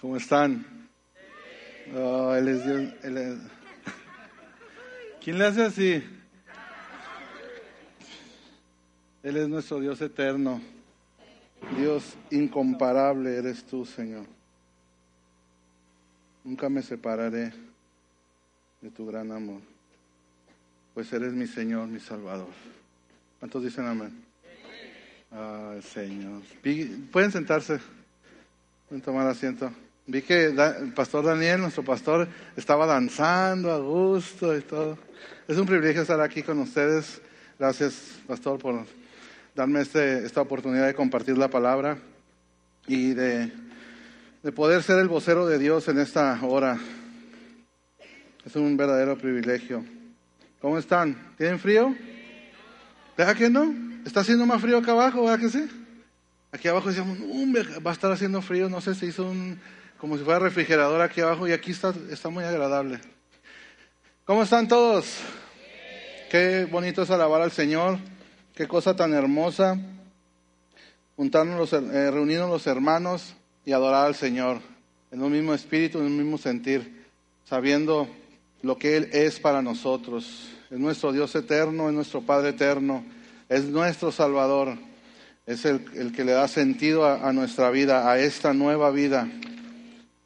¿Cómo están? Oh, él es Dios. ¿Quién le hace así? Él es nuestro Dios eterno. Dios incomparable eres tú, Señor. Nunca me separaré de tu gran amor, pues eres mi Señor, mi Salvador. ¿Cuántos dicen amén? Ay, Señor. Vi- Pueden sentarse, pueden tomar asiento. Vi que el pastor Daniel, nuestro pastor, estaba danzando a gusto y todo. Es un privilegio estar aquí con ustedes. Gracias, pastor, por darme este, esta oportunidad de compartir la palabra y de, de poder ser el vocero de Dios en esta hora. Es un verdadero privilegio. ¿Cómo están? ¿Tienen frío? ¿Verdad que no? Está haciendo más frío acá abajo, ¿verdad que sí? Aquí abajo decíamos, "Hombre, va a estar haciendo frío, no sé, se hizo un, como si fuera refrigerador aquí abajo y aquí está, está muy agradable. ¿Cómo están todos? Qué bonito es alabar al Señor, qué cosa tan hermosa, juntarnos, los, eh, reunirnos los hermanos y adorar al Señor en un mismo espíritu, en un mismo sentir, sabiendo lo que Él es para nosotros. Es nuestro Dios eterno, es nuestro Padre eterno, es nuestro Salvador, es el, el que le da sentido a nuestra vida, a esta nueva vida.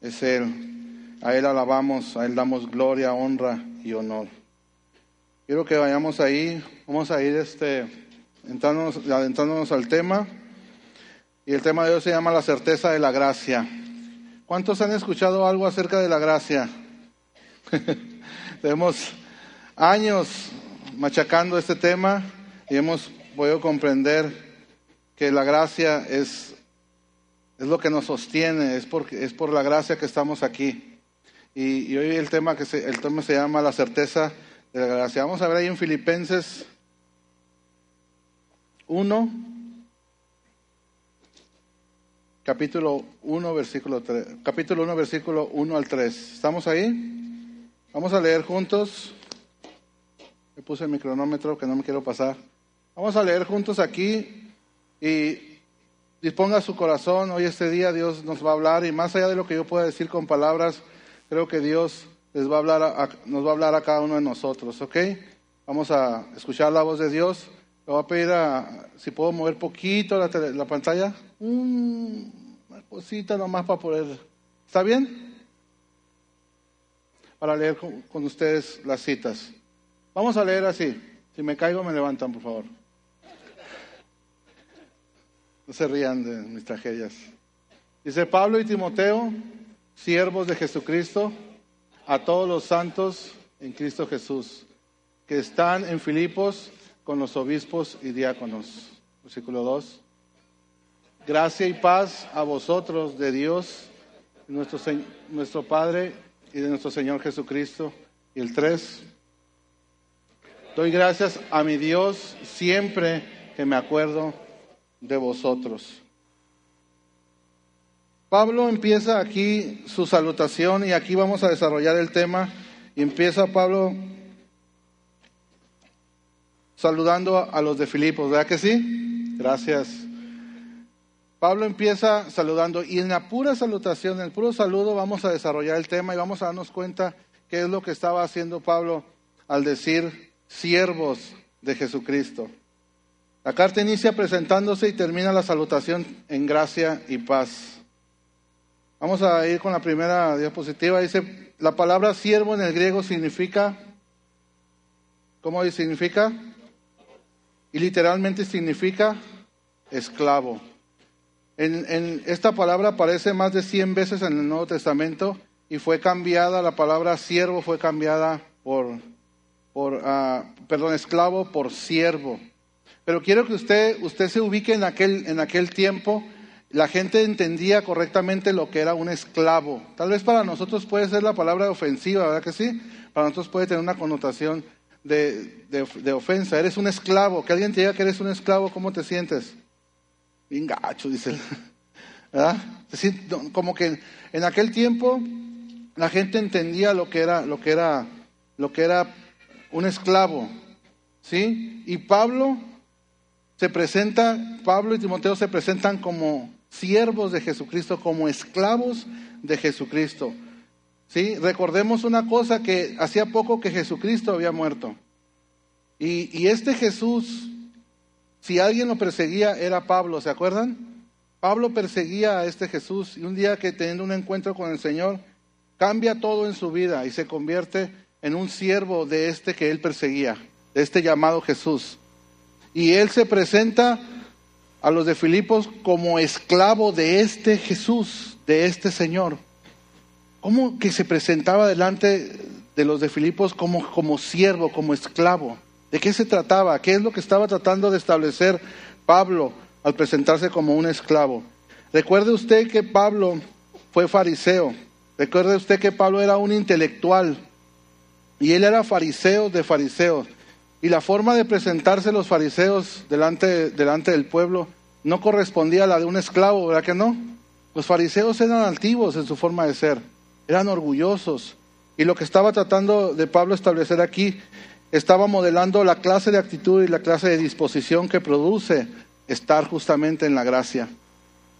Es Él. A Él alabamos, a Él damos gloria, honra y honor. Quiero que vayamos ahí, vamos a ir este, entrándonos, adentrándonos al tema. Y el tema de hoy se llama la certeza de la gracia. ¿Cuántos han escuchado algo acerca de la gracia? Tenemos años machacando este tema y hemos podido comprender que la gracia es, es lo que nos sostiene, es, porque, es por la gracia que estamos aquí. Y, hoy el tema, que se, el tema se llama la certeza de la gracia. Vamos a ver ahí en Filipenses 1, capítulo 1, versículo 3, capítulo 1, versículo 1 al 3. ¿Estamos ahí? Vamos a leer juntos. Me puse mi cronómetro que no me quiero pasar. Vamos a leer juntos aquí y disponga su corazón. Hoy este día Dios nos va a hablar y más allá de lo que yo pueda decir con palabras, creo que Dios les va a hablar a- nos va a hablar a cada uno de nosotros, ¿ok? Vamos a escuchar la voz de Dios. Le voy a pedir a, si puedo mover poquito la, tele- la pantalla. Un- una cosita nomás para poder. ¿Está bien? Para leer con ustedes las citas. Vamos a leer así. Si me caigo, me levantan, por favor. No se rían de mis tragedias. Dice Pablo y Timoteo, siervos de Jesucristo, a todos los santos en Cristo Jesús, que están en Filipos con los obispos y diáconos. Versículo 2. Gracia y paz a vosotros de Dios, nuestro, nuestro Padre y de nuestro Señor Jesucristo. Y el 3. Doy gracias a mi Dios siempre que me acuerdo de vosotros. Pablo empieza aquí su salutación y aquí vamos a desarrollar el tema. Empieza Pablo saludando a los de Filipos, ¿verdad que sí? Gracias. Pablo empieza saludando y en la pura salutación, en el puro saludo vamos a desarrollar el tema y vamos a darnos cuenta qué es lo que estaba haciendo Pablo al decir siervos de Jesucristo. La carta inicia presentándose y termina la salutación en gracia y paz. Vamos a ir con la primera diapositiva. Dice, la palabra siervo en el griego significa, ¿cómo significa? Y literalmente significa esclavo. En, esta palabra aparece más de 100 veces en el Nuevo Testamento y fue cambiada, la palabra siervo fue cambiada por, por ah, perdón, esclavo por siervo. Pero quiero que usted, usted se ubique en aquel, en aquel tiempo. La gente entendía correctamente lo que era un esclavo. Tal vez para nosotros puede ser la palabra ofensiva, ¿verdad que sí? Para nosotros puede tener una connotación de, de- ofensa. Eres un esclavo. Que alguien te diga que eres un esclavo, ¿cómo te sientes? Bien gacho, dice él. ¿Verdad? Como que en aquel tiempo la gente entendía lo que era, lo que era, lo que era un esclavo. ¿Sí? Y Pablo se presenta, Pablo y Timoteo se presentan como siervos de Jesucristo, como esclavos de Jesucristo. ¿Sí? Recordemos una cosa que hacía poco que Jesucristo había muerto. Y, y este Jesús, si alguien lo perseguía, era Pablo, ¿se acuerdan? Pablo perseguía a este Jesús y un día que teniendo un encuentro con el Señor, cambia todo en su vida y se convierte en un siervo de este que él perseguía, de este llamado Jesús. Y él se presenta a los de Filipos como esclavo de este Jesús, de este Señor. ¿Cómo que se presentaba delante de los de Filipos como, como siervo, como esclavo? ¿De qué se trataba? ¿Qué es lo que estaba tratando de establecer Pablo al presentarse como un esclavo? Recuerde usted que Pablo fue fariseo. Recuerde usted que Pablo era un intelectual y él era fariseo de fariseos. Y la forma de presentarse los fariseos delante, del pueblo no correspondía a la de un esclavo, ¿verdad que no? Los fariseos eran altivos en su forma de ser, eran orgullosos. Y lo que estaba tratando de Pablo establecer aquí, estaba modelando la clase de actitud y la clase de disposición que produce estar justamente en la gracia.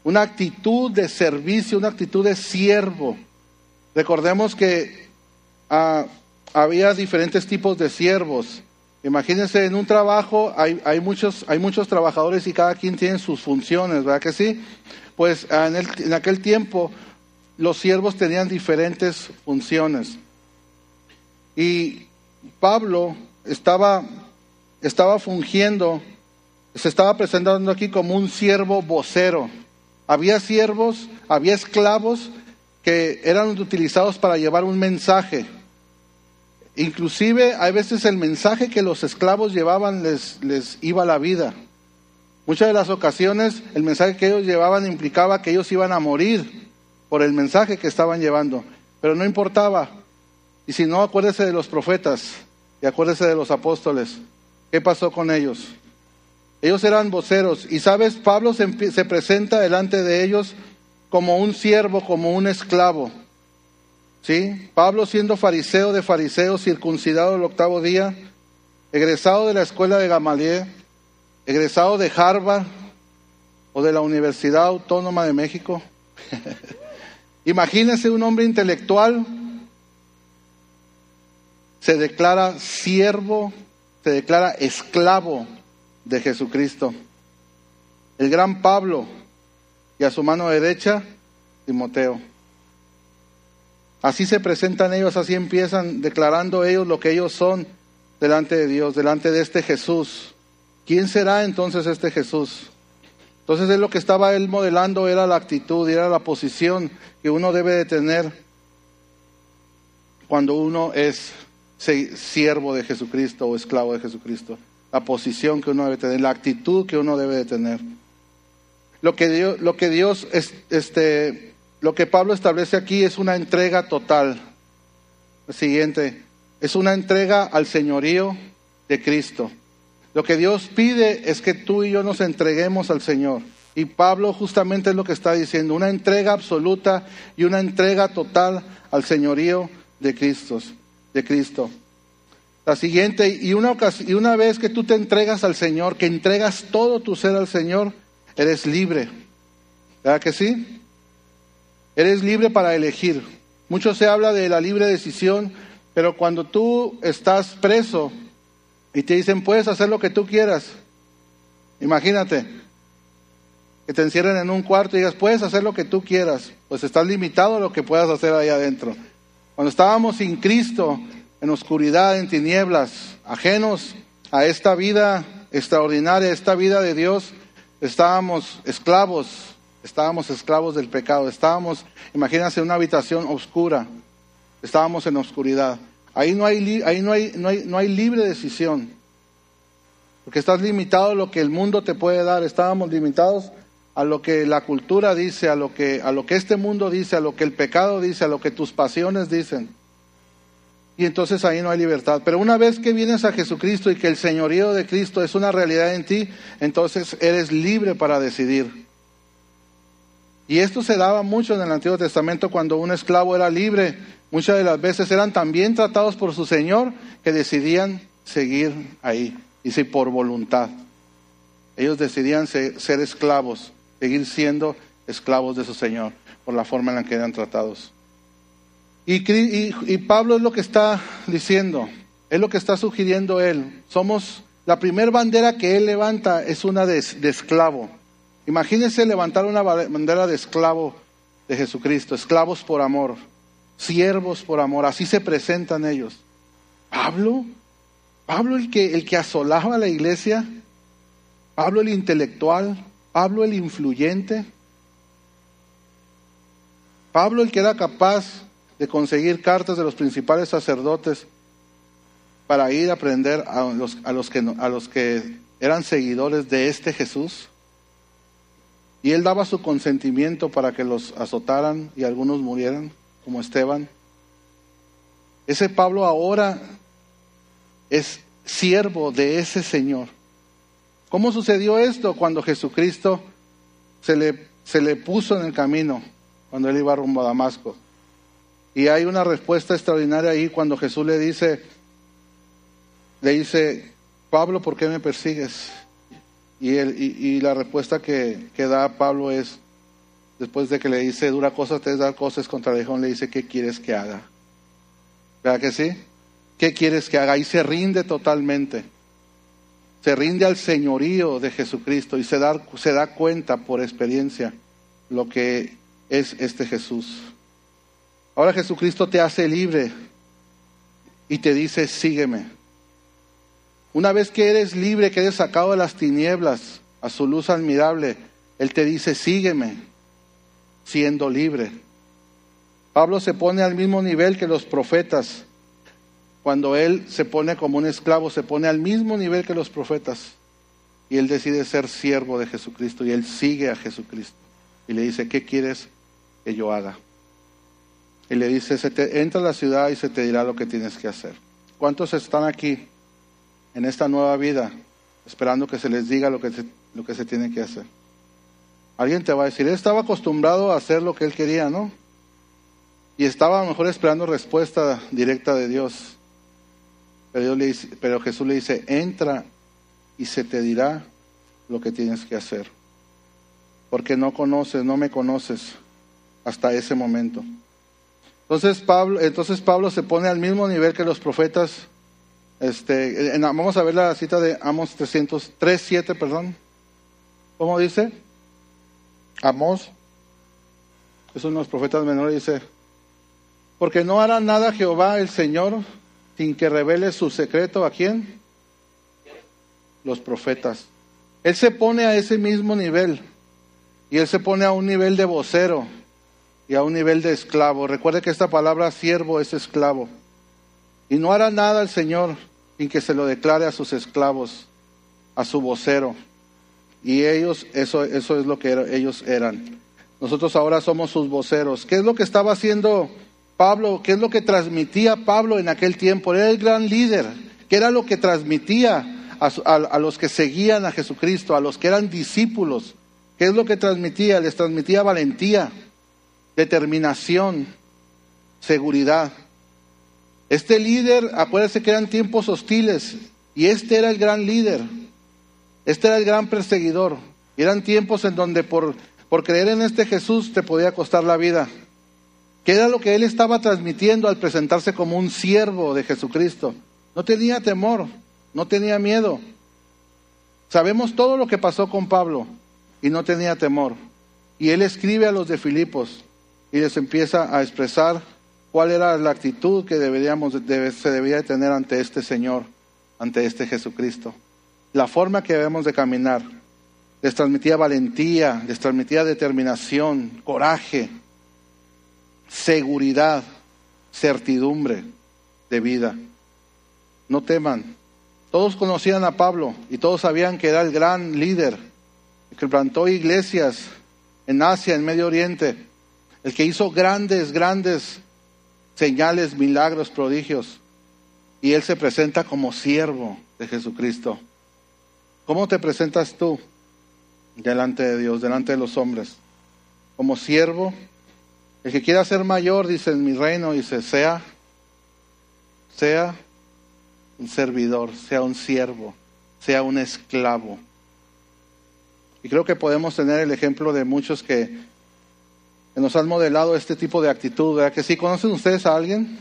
Una actitud de servicio, una actitud de siervo. Recordemos que ah, había diferentes tipos de siervos. Imagínense, en un trabajo hay, hay, muchos, hay muchos trabajadores y cada quien tiene sus funciones, ¿verdad que sí? Pues en, el, en aquel tiempo los siervos tenían diferentes funciones. Y Pablo estaba, estaba fungiendo, se estaba presentando aquí como un siervo vocero. Había siervos, había esclavos que eran utilizados para llevar un mensaje. Inclusive hay veces el mensaje que los esclavos llevaban les, les iba la vida. Muchas de las ocasiones el mensaje que ellos llevaban implicaba que ellos iban a morir por el mensaje que estaban llevando, pero no importaba. Y si no, acuérdese de los profetas y acuérdese de los apóstoles. ¿Qué pasó con ellos? Ellos eran voceros y sabes, Pablo se, se presenta delante de ellos como un siervo, como un esclavo. ¿Sí? Pablo siendo fariseo de fariseos, circuncidado el octavo día, egresado de la escuela de Gamaliel, egresado de Harvard o de la Universidad Autónoma de México. Imagínense un hombre intelectual, se declara siervo, se declara esclavo de Jesucristo. El gran Pablo y a su mano derecha, Timoteo. Así se presentan ellos, así empiezan declarando ellos lo que ellos son delante de Dios, delante de este Jesús. ¿Quién será entonces este Jesús? Entonces es lo que estaba él modelando, era la actitud, era la posición que uno debe de tener cuando uno es siervo de Jesucristo o esclavo de Jesucristo. La posición que uno debe tener, la actitud que uno debe de tener. Lo que Dios, lo que Dios este, lo que Pablo establece aquí es una entrega total. siguiente, es una entrega al señorío de Cristo. Lo que Dios pide es que tú y yo nos entreguemos al Señor. Y Pablo justamente es lo que está diciendo, una entrega absoluta y una entrega total al señorío de Cristo. De Cristo. La siguiente, y una, y una vez que tú te entregas al Señor, que entregas todo tu ser al Señor, eres libre. ¿Verdad que sí? Eres libre para elegir. Mucho se habla de la libre decisión, pero cuando tú estás preso y te dicen puedes hacer lo que tú quieras, imagínate que te encierren en un cuarto y digas puedes hacer lo que tú quieras, pues estás limitado a lo que puedas hacer ahí adentro. Cuando estábamos sin Cristo, en oscuridad, en tinieblas, ajenos a esta vida extraordinaria, esta vida de Dios, estábamos esclavos Estábamos esclavos del pecado, estábamos, imagínense, en una habitación oscura, estábamos en oscuridad. Ahí no hay, ahí no hay, no hay, no hay libre decisión, porque estás limitado a lo que el mundo te puede dar, estábamos limitados a lo que la cultura dice, a lo que, a lo que este mundo dice, a lo que el pecado dice, a lo que tus pasiones dicen. Y entonces ahí no hay libertad. Pero una vez que vienes a Jesucristo y que el señorío de Cristo es una realidad en ti, entonces eres libre para decidir. Y esto se daba mucho en el Antiguo Testamento cuando un esclavo era libre. Muchas de las veces eran tan bien tratados por su Señor que decidían seguir ahí, y por voluntad. Ellos decidían ser, esclavos, seguir siendo esclavos de su Señor, por la forma en la que eran tratados. Y, y, Pablo es lo que está diciendo, es lo que está sugiriendo él. Somos, la primera bandera que él levanta es una de, de esclavo. Imagínense levantar una bandera de esclavo de Jesucristo, esclavos por amor, siervos por amor, así se presentan ellos. Pablo, Pablo el que, el que asolaba la iglesia, Pablo el intelectual, Pablo el influyente, Pablo el que era capaz de conseguir cartas de los principales sacerdotes para ir a aprender a los, a los, que, a los que eran seguidores de este Jesús. Y él daba su consentimiento para que los azotaran y algunos murieran, como Esteban. Ese Pablo ahora es siervo de ese Señor. ¿Cómo sucedió esto? Cuando Jesucristo se le, se le puso en el camino, cuando él iba rumbo a Damasco. Y hay una respuesta extraordinaria ahí cuando Jesús le dice, le dice, Pablo, ¿por qué me persigues? Y, él, y, la respuesta que, que, da Pablo es, después de que le dice, dura cosa te dar cosas contra el le dice, ¿qué quieres que haga? ¿Verdad que sí? ¿Qué quieres que haga? Y se rinde totalmente. Se rinde al señorío de Jesucristo y se da, se da cuenta por experiencia lo que es este Jesús. Ahora Jesucristo te hace libre y te dice, sígueme. Una vez que eres libre, que eres sacado de las tinieblas a su luz admirable, Él te dice, sígueme, siendo libre. Pablo se pone al mismo nivel que los profetas. Cuando Él se pone como un esclavo, se pone al mismo nivel que los profetas. Y Él decide ser siervo de Jesucristo y Él sigue a Jesucristo. Y le dice, ¿qué quieres que yo haga? y le dice, se entra a la ciudad y se te dirá lo que tienes que hacer. ¿Cuántos están aquí en esta nueva vida esperando que se les diga lo que se, lo que se tiene que hacer? Alguien te va a decir, él estaba acostumbrado a hacer lo que él quería, ¿no? Y estaba a lo mejor esperando respuesta directa de Dios. Pero, le dice, pero Jesús le dice, entra y se te dirá lo que tienes que hacer. Porque no conoces, no me conoces hasta ese momento. Entonces Pablo, entonces Pablo se pone al mismo nivel que los profetas. Este, vamos a ver la cita de Amos 300, 7, perdón. ¿Cómo dice? Amos. Es uno de los profetas menores, dice, porque no hará nada Jehová el Señor sin que revele su secreto a quién? Los profetas. Él se pone a ese mismo nivel y él se pone a un nivel de vocero y a un nivel de esclavo. Recuerde que esta palabra siervo es esclavo. Y no hará nada el Señor sin que se lo declare a sus esclavos, a su vocero. Y ellos, eso, eso es lo que ellos eran. Nosotros ahora somos sus voceros. ¿Qué es lo que estaba haciendo Pablo? ¿Qué es lo que transmitía Pablo en aquel tiempo? Era el gran líder. ¿Qué era lo que transmitía a, a los que seguían a Jesucristo, a los que eran discípulos? ¿Qué es lo que transmitía? Les transmitía valentía determinación, seguridad. Este líder, acuérdense que eran tiempos hostiles y este era el gran líder, este era el gran perseguidor. Y eran tiempos en donde por, por creer en este Jesús te podía costar la vida. ¿Qué era lo que él estaba transmitiendo al presentarse como un siervo de Jesucristo? No tenía temor, no tenía miedo. Sabemos todo lo que pasó con Pablo y no tenía temor. Y él escribe a los de Filipos, y les empieza a expresar cuál era la actitud que deberíamos, se debía de tener ante este Señor, ante este Jesucristo. La forma que debemos de caminar. Les transmitía valentía, les transmitía determinación, coraje, seguridad, certidumbre de vida. No teman. Todos conocían a Pablo y todos sabían que era el gran líder, que plantó iglesias en Asia, en Medio Oriente, el que hizo grandes, grandes señales, milagros, prodigios. Y Él se presenta como siervo de Jesucristo. ¿Cómo te presentas tú delante de Dios, delante de los hombres? Como siervo. El que quiera ser mayor, dice en mi reino, dice, sea, sea un servidor, sea un siervo, sea un esclavo. Y creo que podemos tener el ejemplo de muchos que nos han modelado este tipo de actitud, ¿verdad que sí? ¿Conocen ustedes a alguien?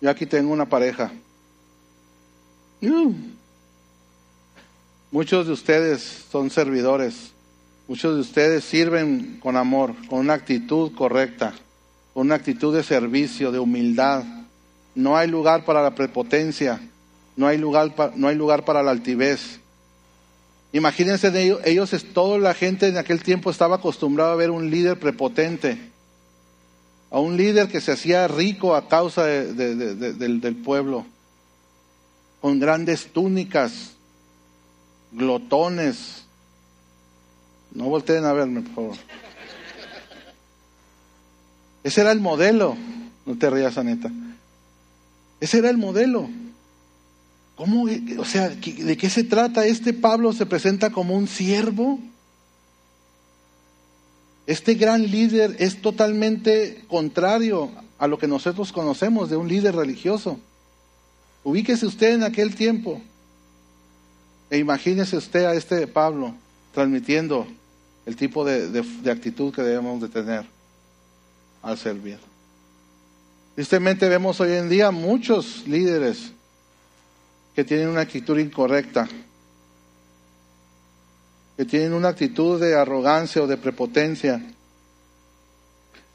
Yo aquí tengo una pareja. Muchos de ustedes son servidores, muchos de ustedes sirven con amor, con una actitud correcta, con una actitud de servicio, de humildad. No hay lugar para la prepotencia, no hay lugar, no hay lugar para la altivez. Imagínense de ellos, toda la gente en aquel tiempo estaba acostumbrada a ver un líder prepotente, a un líder que se hacía rico a causa del, del pueblo, con grandes túnicas, glotones. No volteen a verme, por favor. Ese era el modelo. No te rías, Aneta. Ese era el modelo. ¿Cómo? O sea, ¿de qué se trata? Este Pablo se presenta como un siervo. Este gran líder es totalmente contrario a lo que nosotros conocemos de un líder religioso. Ubíquese usted en aquel tiempo e imagínese usted a este Pablo transmitiendo el tipo de, actitud que debemos de tener al servir. Tristemente vemos hoy en día muchos líderes que tienen una actitud incorrecta, que tienen una actitud de arrogancia o de prepotencia.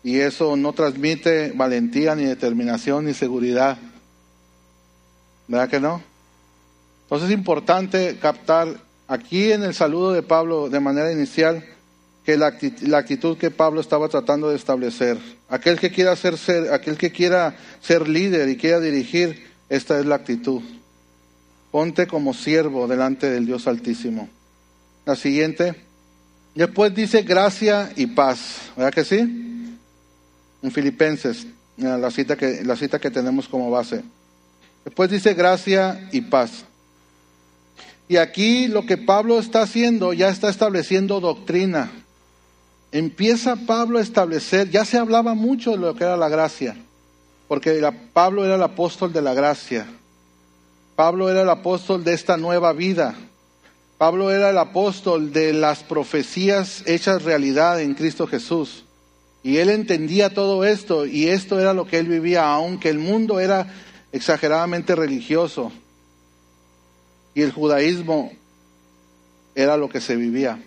Y eso no transmite valentía, ni determinación, ni seguridad. ¿Verdad que no? Entonces es importante captar aquí en el saludo de Pablo de manera inicial que la, actitud que Pablo estaba tratando de establecer. Aquel que quiera ser, ser, aquel que quiera ser líder y quiera dirigir, esta es la actitud. Ponte como siervo delante del Dios Altísimo. La siguiente. Después dice gracia y paz. ¿Verdad que sí? En Filipenses, la cita que, la cita que tenemos como base. Después dice gracia y paz. Y aquí lo que Pablo está haciendo, ya está estableciendo doctrina. Empieza Pablo a establecer, ya se hablaba mucho de lo que era la gracia, porque Pablo era el apóstol de la gracia. Pablo era el apóstol de esta nueva vida. Pablo era el apóstol de las profecías hechas realidad en Cristo Jesús. Y él entendía todo esto y esto era lo que él vivía, aunque el mundo era exageradamente religioso y el judaísmo era lo que se vivía.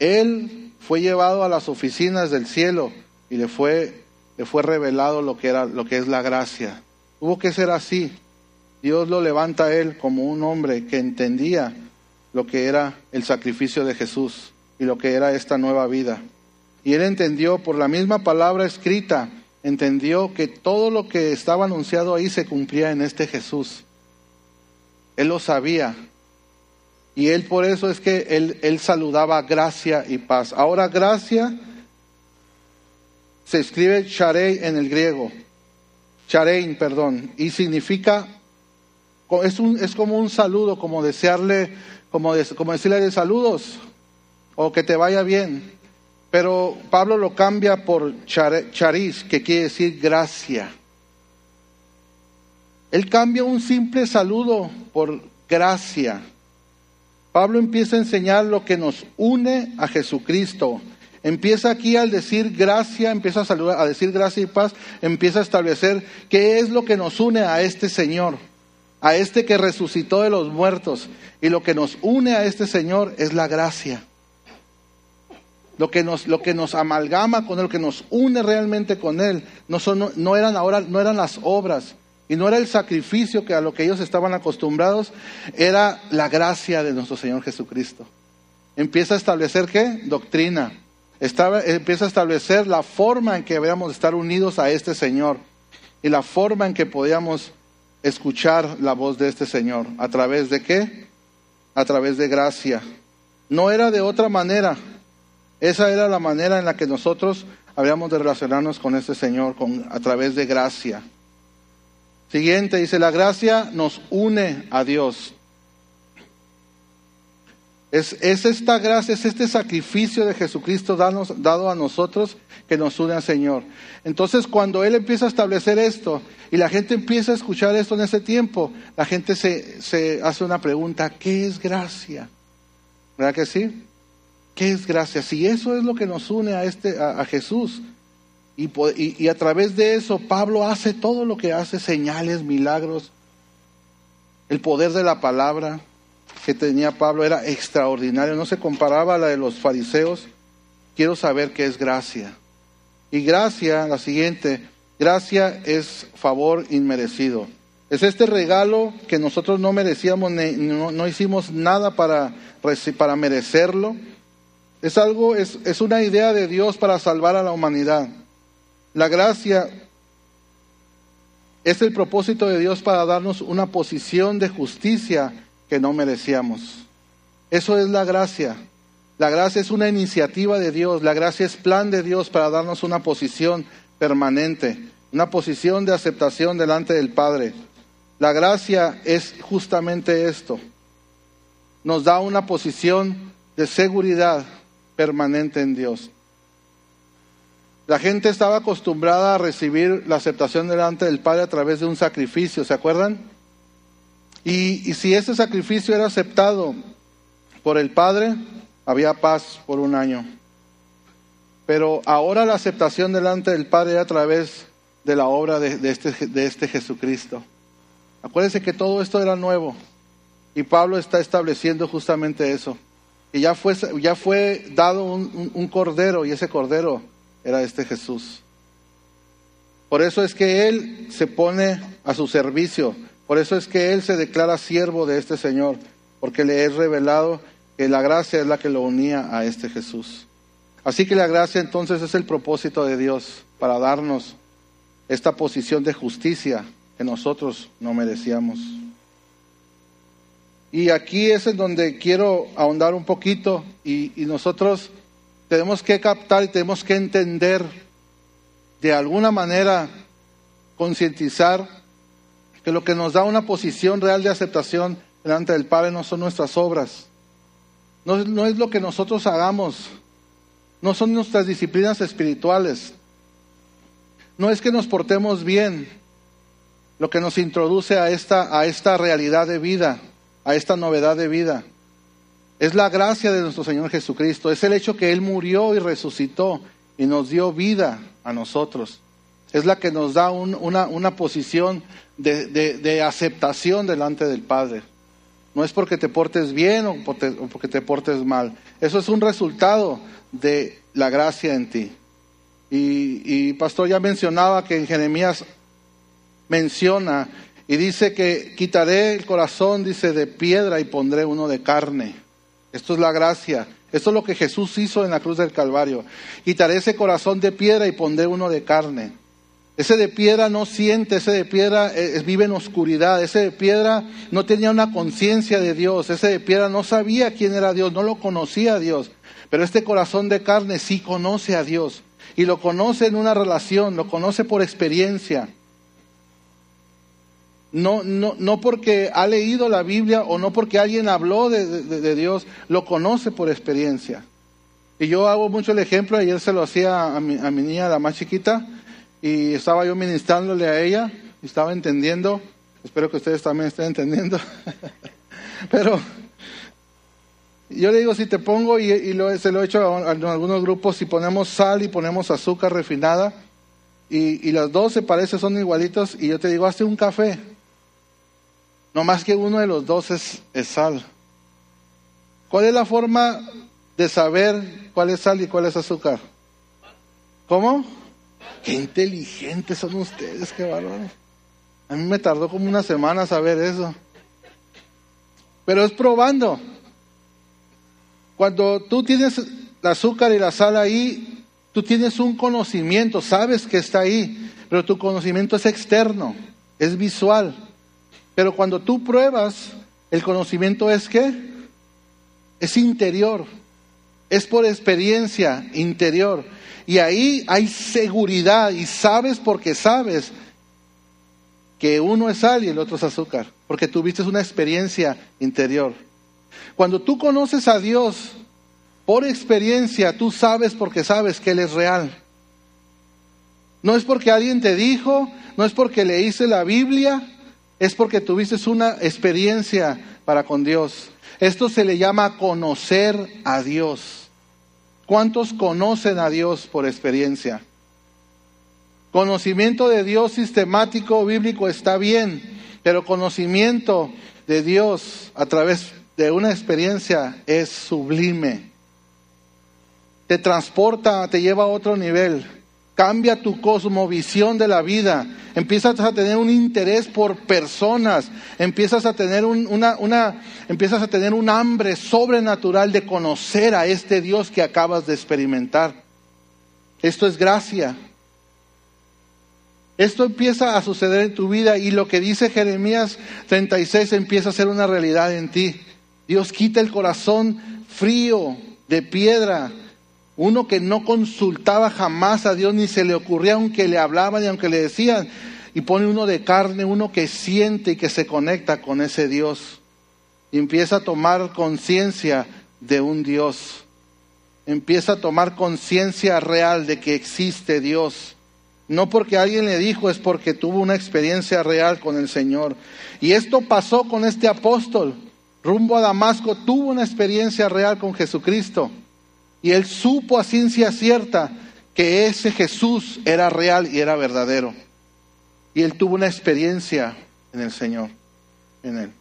Él fue llevado a las oficinas del cielo y le fue, le fue revelado lo que, era, lo que es la gracia. Tuvo que ser así. Dios lo levanta a él como un hombre que entendía lo que era el sacrificio de Jesús y lo que era esta nueva vida. Y él entendió por la misma palabra escrita, entendió que todo lo que estaba anunciado ahí se cumplía en este Jesús. Él lo sabía. Y él por eso es que él, él saludaba gracia y paz. Ahora gracia se escribe charei en el griego. Charein, perdón. Y significa es, un, es como un saludo, como desearle, como, como decirle de saludos o que te vaya bien. Pero Pablo lo cambia por charis, que quiere decir gracia. Él cambia un simple saludo por gracia. Pablo empieza a enseñar lo que nos une a Jesucristo. Empieza aquí al decir gracia, empieza a saludar, a decir gracia y paz, empieza a establecer qué es lo que nos une a este Señor a este que resucitó de los muertos. Y lo que nos une a este Señor es la gracia. Lo que nos, lo que nos amalgama con Él, lo que nos une realmente con Él, no, son, no, eran ahora, no eran las obras y no era el sacrificio que a lo que ellos estaban acostumbrados, era la gracia de nuestro Señor Jesucristo. Empieza a establecer qué? Doctrina. Estaba, empieza a establecer la forma en que debíamos estar unidos a este Señor y la forma en que podíamos escuchar la voz de este Señor. ¿A través de qué? A través de gracia. No era de otra manera. Esa era la manera en la que nosotros habíamos de relacionarnos con este Señor, con, a través de gracia. Siguiente, dice, la gracia nos une a Dios. Es, esta gracia, es este sacrificio de Jesucristo dado a nosotros que nos une al Señor. Entonces, cuando Él empieza a establecer esto y la gente empieza a escuchar esto en ese tiempo, la gente se, se hace una pregunta, ¿qué es gracia? ¿Verdad que sí? ¿Qué es gracia? Si eso es lo que nos une a, este, a, Jesús, y, y, a través de eso Pablo hace todo lo que hace, señales, milagros, el poder de la palabra que tenía Pablo era extraordinario, no se comparaba a la de los fariseos. Quiero saber qué es gracia. Y gracia, la siguiente, gracia es favor inmerecido. Es este regalo que nosotros no merecíamos, no, hicimos nada para, para merecerlo. Es algo, es, es una idea de Dios para salvar a la humanidad. La gracia es el propósito de Dios para darnos una posición de justicia que no merecíamos. Eso es la gracia. La gracia es una iniciativa de Dios, la gracia es plan de Dios para darnos una posición permanente, una posición de aceptación delante del Padre. La gracia es justamente esto. Nos da una posición de seguridad permanente en Dios. La gente estaba acostumbrada a recibir la aceptación delante del Padre a través de un sacrificio, ¿se acuerdan? Y, si ese sacrificio era aceptado por el Padre, había paz por un año. Pero ahora la aceptación delante del Padre era a través de la obra de, este, de este Jesucristo. Acuérdense que todo esto era nuevo y Pablo está estableciendo justamente eso. Y ya fue, ya fue dado un, cordero y ese cordero era este Jesús. Por eso es que Él se pone a su servicio. Por eso es que Él se declara siervo de este Señor. Porque le es revelado que la gracia es la que lo unía a este Jesús. Así que la gracia entonces es el propósito de Dios para darnos esta posición de justicia que nosotros no merecíamos. Y aquí es en donde quiero ahondar un poquito y, nosotros tenemos que captar y tenemos que entender de alguna manera, concientizar que lo que nos da una posición real de aceptación delante del Padre no son nuestras obras, no, no es lo que nosotros hagamos, no son nuestras disciplinas espirituales, no es que nos portemos bien, lo que nos introduce a esta, a esta realidad de vida, a esta novedad de vida. Es la gracia de nuestro Señor Jesucristo, es el hecho que Él murió y resucitó y nos dio vida a nosotros. Es la que nos da una, posición de, aceptación delante del Padre. No es porque te portes bien o porque, o porque te portes mal. Eso es un resultado de la gracia en ti. Y, y Pastor ya mencionaba que en Jeremías menciona y dice que quitaré el corazón, dice, de piedra y pondré uno de carne. Esto es la gracia. Esto es lo que Jesús hizo en la cruz del Calvario. Quitaré ese corazón de piedra y pondré uno de carne. Ese de piedra no siente, ese de piedra eh, vive en oscuridad, ese de piedra no tenía una conciencia de Dios, ese de piedra no sabía quién era Dios, no lo conocía a Dios. Pero este corazón de carne sí conoce a Dios y lo conoce en una relación, lo conoce por experiencia. No, no, no porque ha leído la Biblia o no porque alguien habló de, Dios, lo conoce por experiencia. Y yo hago mucho el ejemplo, ayer se lo hacía a mi, a mi niña, la más chiquita, y estaba yo ministrándole a ella, y estaba entendiendo, espero que ustedes también estén entendiendo, pero yo le digo, si te pongo, y, se lo he hecho a, algunos grupos, si ponemos sal y ponemos azúcar refinada, y, y las dos se parecen, son igualitos, y yo te digo, hazte un café, no más que uno de los dos es, sal. ¿Cuál es la forma de saber cuál es sal y cuál es azúcar? ¿Cómo? Qué inteligentes son ustedes, qué bárbaro. A mí me tardó como una semana saber eso. Pero es probando. Cuando tú tienes el azúcar y la sal ahí, tú tienes un conocimiento, sabes que está ahí, pero tu conocimiento es externo, es visual. Pero cuando tú pruebas, el conocimiento es que es interior, es por experiencia interior. Y ahí hay seguridad y sabes porque sabes que uno es sal y el otro es azúcar, porque tuviste una experiencia interior. Cuando tú conoces a Dios por experiencia, tú sabes porque sabes que Él es real. No es porque alguien te dijo, no es porque leíste la Biblia, es porque tuviste una experiencia para con Dios. Esto se le llama conocer a Dios. ¿Cuántos conocen a Dios por experiencia? Conocimiento de Dios sistemático, bíblico, está bien, pero conocimiento de Dios a través de una experiencia es sublime. Te transporta, te lleva a otro nivel cambia tu cosmovisión de la vida, empiezas a tener un interés por personas, empiezas a tener una, una, empiezas a tener un hambre sobrenatural de conocer a este Dios que acabas de experimentar. Esto es gracia. Esto empieza a suceder en tu vida y lo que dice Jeremías 36 empieza a ser una realidad en ti. Dios quita el corazón frío de piedra uno que no consultaba jamás a Dios, ni se le ocurría aunque le hablaban y aunque le decían. Y pone uno de carne, uno que siente y que se conecta con ese Dios. Empieza a tomar conciencia de un Dios. Empieza a tomar conciencia real de que existe Dios. No porque alguien le dijo, es porque tuvo una experiencia real con el Señor. Y esto pasó con este apóstol. Rumbo a Damasco tuvo una experiencia real con Jesucristo. Y él supo a ciencia cierta que ese Jesús era real y era verdadero. Y él tuvo una experiencia en el Señor, en él.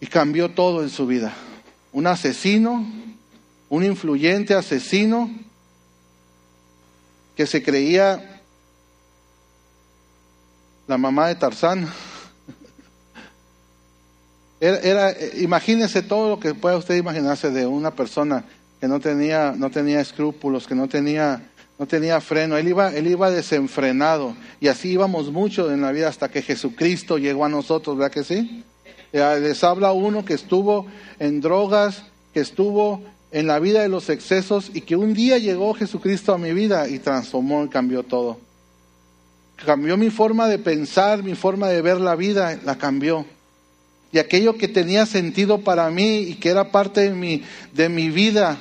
Y cambió todo en su vida. Un asesino, un influyente asesino que se creía la mamá de Tarzán. Era, era, imagínese todo lo que pueda usted imaginarse de una persona que no tenía, no tenía escrúpulos, que no tenía, no tenía freno. Él iba, él iba desenfrenado. Y así íbamos mucho en la vida hasta que Jesucristo llegó a nosotros, ¿verdad que sí? Les habla uno que estuvo en drogas, que estuvo en la vida de los excesos y que un día llegó Jesucristo a mi vida y transformó y cambió todo. Cambió mi forma de pensar, mi forma de ver la vida, la cambió y aquello que tenía sentido para mí y que era parte de mi, de mi vida,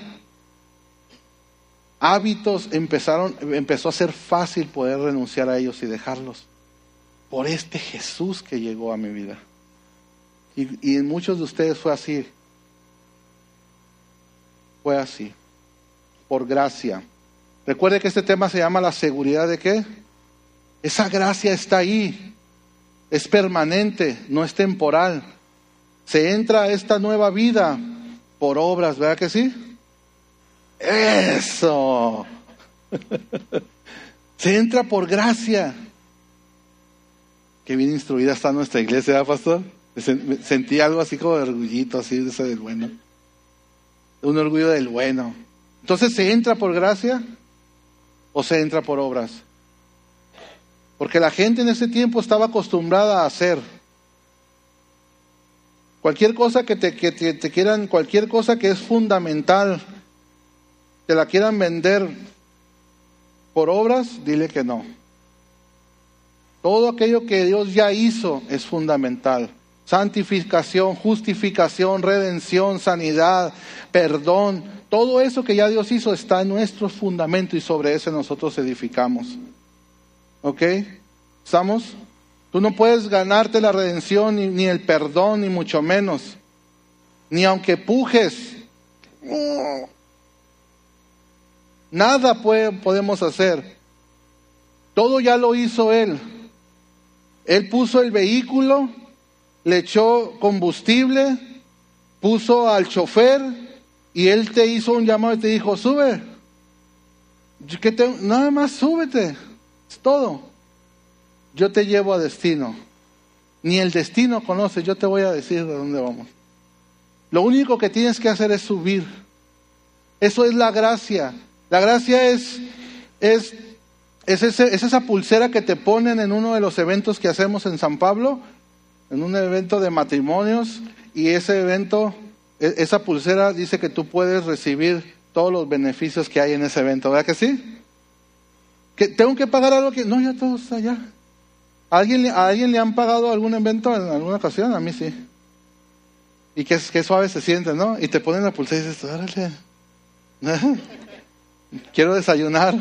hábitos empezaron, empezó a ser fácil poder renunciar a ellos y dejarlos. Por este Jesús que llegó a mi vida. Y, en muchos de ustedes fue así. Fue así. Por gracia. Recuerde que este tema se llama la seguridad de qué? Esa gracia está ahí. Es permanente, no es temporal. Se entra a esta nueva vida por obras, ¿verdad que sí? Eso. Se entra por gracia. Qué bien instruida está nuestra iglesia, ¿verdad, pastor? Sentí algo así como de orgullito, así de ese del bueno. Un orgullo del bueno. Entonces, ¿se entra por gracia o se entra por obras? Porque la gente en ese tiempo estaba acostumbrada a hacer. Cualquier cosa que te quieran, cualquier cosa que es fundamental te la quieran vender por obras, dile que no. Todo aquello que Dios ya hizo es fundamental. Santificación, justificación, redención, sanidad, perdón, todo eso que ya Dios hizo está en nuestro fundamento y sobre ese nosotros edificamos. ¿Ok? ¿Estamos? Tú no puedes ganarte la redención ni, ni el perdón, ni mucho menos. Ni aunque pujes. Nada podemos hacer. Todo ya lo hizo Él. Él puso el vehículo, le echó combustible, puso al chofer y Él te hizo un llamado y te dijo, sube. nada más súbete. Es todo. Yo te llevo a destino. Ni el destino conoce, yo te voy a decir de dónde vamos. Lo único que tienes que hacer es subir. Eso es la gracia. La gracia es, es, es, esa pulsera que te ponen en uno de los eventos que hacemos en San Pablo, en un evento de matrimonios, y ese evento, e, esa pulsera dice que tú puedes recibir todos los beneficios que hay en ese evento, ¿verdad que sí? ¿Que ¿Tengo que pagar algo que.? No, ya todo está allá. ¿A alguien, ¿A alguien le han pagado algún evento en alguna ocasión? A mí sí. Y qué, qué suave se siente, ¿no? Y te ponen la pulsera y dices, órale. Quiero desayunar.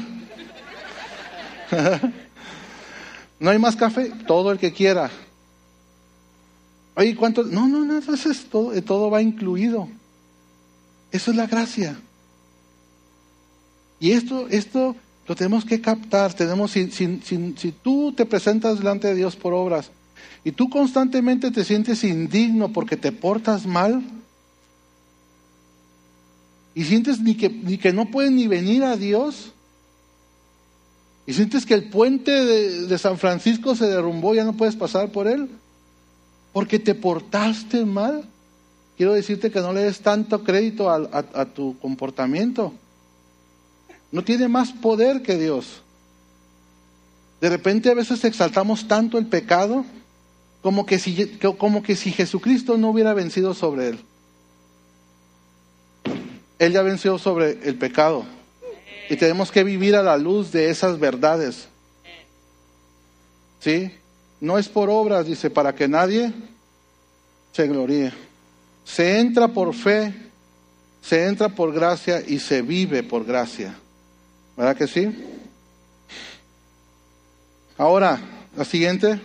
¿No hay más café? Todo el que quiera. Oye, ¿cuánto? No, no, no, eso es todo, todo va incluido. Eso es la gracia. Y esto, esto lo tenemos que captar. Tenemos, si, si, si, tú te presentas delante de Dios por obras y tú constantemente te sientes indigno porque te portas mal, y sientes ni que, ni que no puedes ni venir a Dios, y sientes que el puente de, San Francisco se derrumbó, ya no puedes pasar por él, porque te portaste mal. Quiero decirte que no le des tanto crédito a, tu comportamiento. No tiene más poder que Dios. De repente a veces exaltamos tanto el pecado como que si, como que si Jesucristo no hubiera vencido sobre él. Él ya venció sobre el pecado. Y tenemos que vivir a la luz de esas verdades. ¿Sí? No es por obras, dice, para que nadie se gloríe. Se entra por fe, se entra por gracia y se vive por gracia. ¿Verdad que sí? Ahora, la siguiente.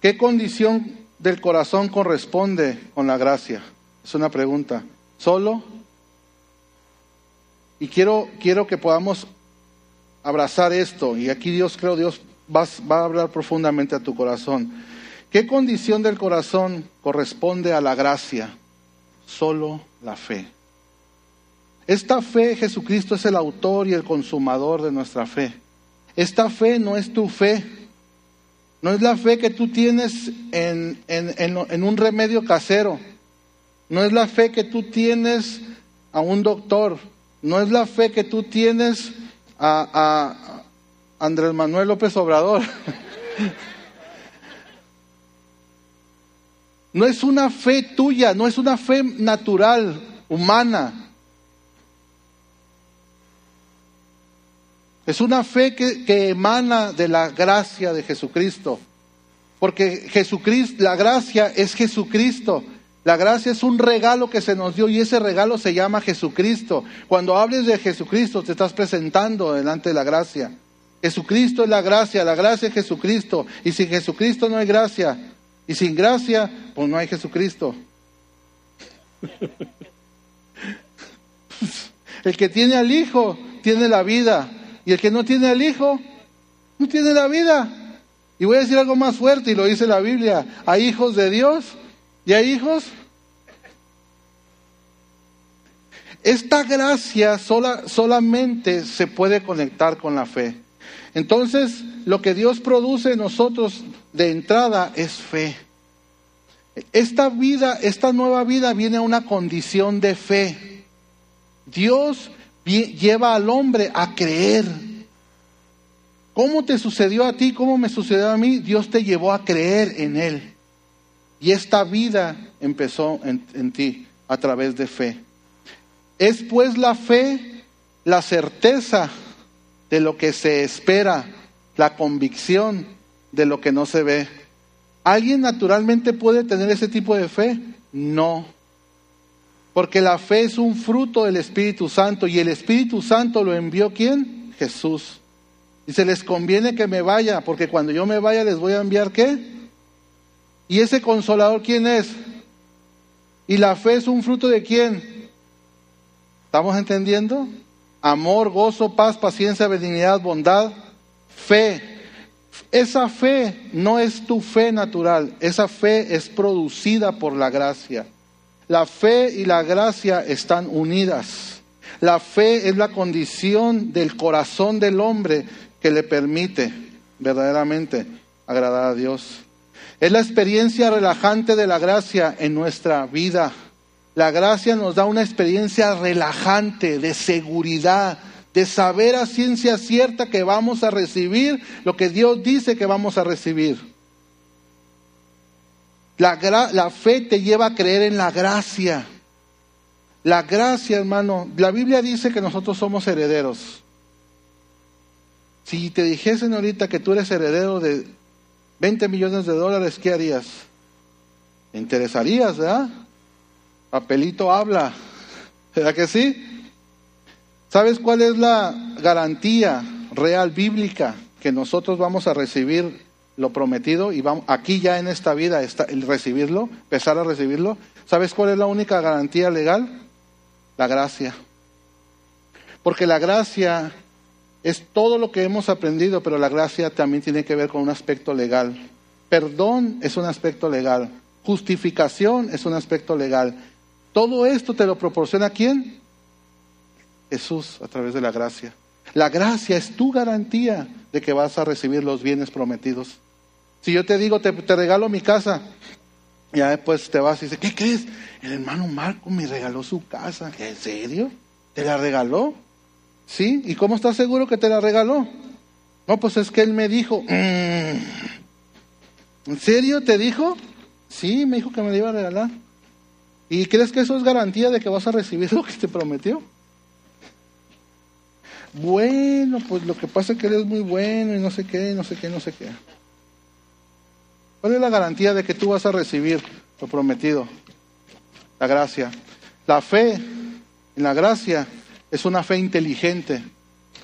¿Qué condición del corazón corresponde con la gracia? Es una pregunta. ¿Solo? Y quiero, quiero que podamos abrazar esto. Y aquí Dios, creo, Dios va, va a hablar profundamente a tu corazón. ¿Qué condición del corazón corresponde a la gracia? Solo la fe. Esta fe, Jesucristo es el autor y el consumador de nuestra fe. Esta fe no es tu fe. No es la fe que tú tienes en, en, en un remedio casero no es la fe que tú tienes a un doctor. No es la fe que tú tienes a, Andrés Manuel López Obrador. No es una fe tuya, no es una fe natural, humana. Es una fe que, que, emana de la gracia de Jesucristo. Porque Jesucristo, la gracia es Jesucristo. La gracia es un regalo que se nos dio y ese regalo se llama Jesucristo. Cuando hables de Jesucristo te estás presentando delante de la gracia. Jesucristo es la gracia, la gracia es Jesucristo. Y sin Jesucristo no hay gracia. Y sin gracia, pues no hay Jesucristo. El que tiene al Hijo tiene la vida. Y el que no tiene al Hijo, no tiene la vida. Y voy a decir algo más fuerte, y lo dice la Biblia. Hay hijos de Dios ¿Y hay hijos? Esta gracia sola, solamente se puede conectar con la fe. Entonces, lo que Dios produce en nosotros de entrada es fe. Esta vida, esta nueva vida viene a una condición de fe. Dios lleva al hombre a creer. ¿Cómo te sucedió a ti? ¿Cómo me sucedió a mí? Dios te llevó a creer en Él. Y esta vida empezó en, ti a través de fe. Es pues la fe la certeza de lo que se espera, la convicción de lo que no se ve. ¿Alguien naturalmente puede tener ese tipo de fe? No. Porque la fe es un fruto del Espíritu Santo y el Espíritu Santo lo envió quién? Jesús. Y se les conviene que me vaya, porque cuando yo me vaya les voy a enviar qué? ¿Y ese consolador quién es? ¿Y la fe es un fruto de quién? ¿Estamos entendiendo? Amor, gozo, paz, paciencia, benignidad, bondad, fe. Esa fe no es tu fe natural, esa fe es producida por la gracia. La fe y la gracia están unidas. La fe es la condición del corazón del hombre que le permite verdaderamente agradar a Dios. Es la experiencia relajante de la gracia en nuestra vida. La gracia nos da una experiencia relajante, de seguridad, de saber a ciencia cierta que vamos a recibir lo que Dios dice que vamos a recibir. La, fe te lleva a creer en la gracia. La gracia, hermano, la Biblia dice que nosotros somos herederos. Si te dijesen ahorita que tú eres heredero de 20 millones de dólares, ¿qué harías? ¿Te interesarías, verdad? Papelito habla, ¿verdad que sí? ¿Sabes cuál es la garantía real bíblica que nosotros vamos a recibir lo prometido y vamos aquí ya en esta vida está el recibirlo, empezar a recibirlo? ¿Sabes cuál es la única garantía legal? La gracia. Porque la gracia es todo lo que hemos aprendido, pero la gracia también tiene que ver con un aspecto legal. Perdón es un aspecto legal. Justificación es un aspecto legal. Todo esto te lo proporciona quién? Jesús a través de la gracia. La gracia es tu garantía de que vas a recibir los bienes prometidos. Si yo te digo, te, regalo mi casa, ya después te vas y dices, ¿qué crees? El hermano Marco me regaló su casa. ¿En serio? ¿Te la regaló? ¿Sí? ¿Y cómo estás seguro que te la regaló? No, pues es que él me dijo, mm, ¿en serio te dijo? Sí, me dijo que me la iba a regalar. ¿Y crees que eso es garantía de que vas a recibir lo que te prometió? Bueno, pues lo que pasa es que él es muy bueno y no sé qué, no sé qué, no sé qué. ¿Cuál es la garantía de que tú vas a recibir lo prometido? La gracia. La fe en la gracia es una fe inteligente.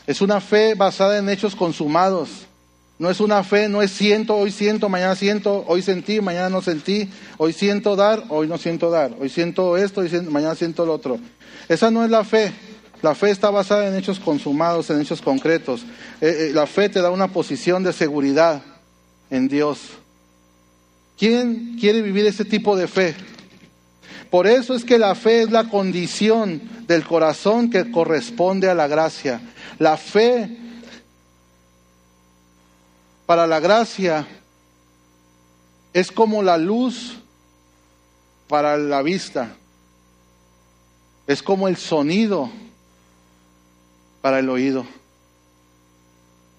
Es una fe basada en hechos consumados. No es una fe, no es siento, hoy siento, mañana siento, hoy sentí, mañana no sentí, hoy siento dar, hoy no siento dar, hoy siento esto, hoy mañana siento lo otro. Esa no es la fe. La fe está basada en hechos consumados, en hechos concretos. Eh, eh, la fe te da una posición de seguridad en Dios. ¿Quién quiere vivir ese tipo de fe? Por eso es que la fe es la condición del corazón que corresponde a la gracia. La fe para la gracia es como la luz para la vista. Es como el sonido para el oído.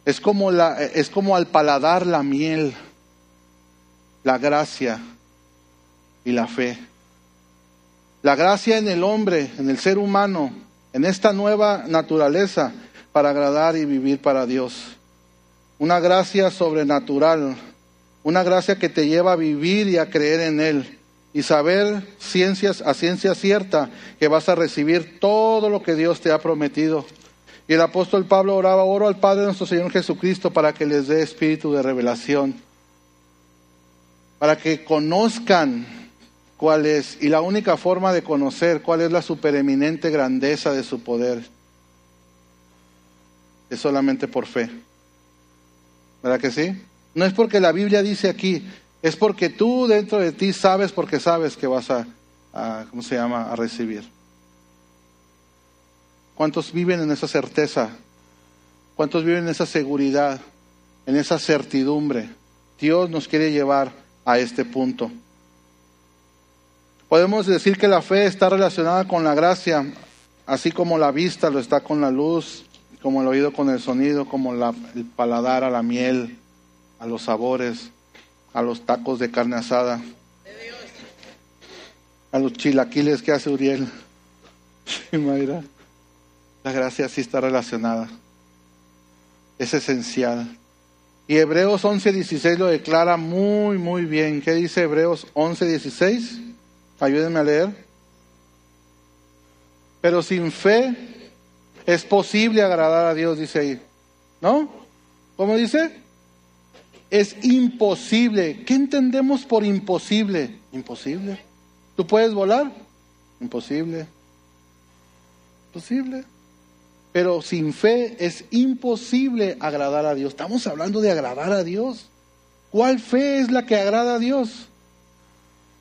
Es como, la, es como al paladar la miel, la gracia y la fe. La gracia en el hombre, en el ser humano, en esta nueva naturaleza para agradar y vivir para Dios. Una gracia sobrenatural, una gracia que te lleva a vivir y a creer en Él y saber ciencias a ciencia cierta que vas a recibir todo lo que Dios te ha prometido. Y el apóstol Pablo oraba, oro al Padre nuestro Señor Jesucristo para que les dé espíritu de revelación, para que conozcan cuál es, y la única forma de conocer cuál es la supereminente grandeza de su poder, es solamente por fe. ¿Verdad que sí? No es porque la Biblia dice aquí, es porque tú dentro de ti sabes porque sabes que vas a, ¿cómo se llama?, a recibir. ¿Cuántos viven en esa certeza? ¿Cuántos viven en esa seguridad, en esa certidumbre? Dios nos quiere llevar a este punto. Podemos decir que la fe está relacionada con la gracia, así como la vista lo está con la luz, como el oído con el sonido, como el paladar a la miel, a los sabores, a los tacos de carne asada, a los chilaquiles que hace Uriel. La gracia sí está relacionada. Es esencial. Y Hebreos 11:16 lo declara muy, muy bien. ¿Qué dice Hebreos 11:16? Ayúdenme a leer. Pero sin fe es posible agradar a Dios, dice ahí. ¿No? ¿Cómo dice? Es imposible. ¿Qué entendemos por imposible? Imposible. ¿Tú puedes volar? Imposible. Imposible. Pero sin fe es imposible agradar a Dios. Estamos hablando de agradar a Dios. ¿Cuál fe es la que agrada a Dios?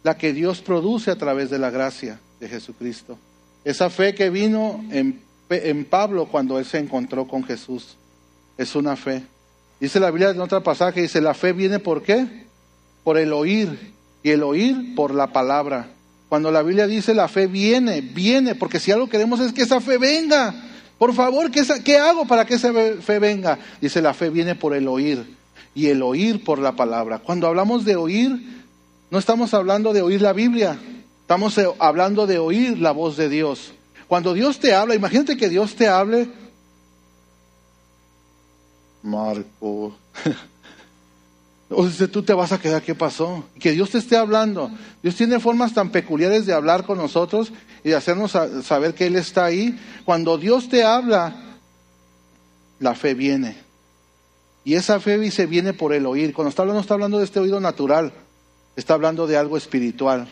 La que Dios produce a través de la gracia de Jesucristo. Esa fe que vino en, en Pablo cuando él se encontró con Jesús. Es una fe. Dice la Biblia en otra pasaje, dice, la fe viene por qué? Por el oír. Y el oír por la palabra. Cuando la Biblia dice la fe viene, viene, porque si algo queremos es que esa fe venga. Por favor, ¿qué, hago para que esa fe venga? Dice, la fe viene por el oír y el oír por la palabra. Cuando hablamos de oír, no estamos hablando de oír la Biblia, estamos eh, hablando de oír la voz de Dios. Cuando Dios te habla, imagínate que Dios te hable, Marco, O sea, tú te vas a quedar, ¿qué pasó? Que Dios te esté hablando. Dios tiene formas tan peculiares de hablar con nosotros y de hacernos saber que Él está ahí. Cuando Dios te habla, la fe viene. Y esa fe se viene por el oír. Cuando está hablando, está hablando de este oído natural. Está hablando de algo espiritual.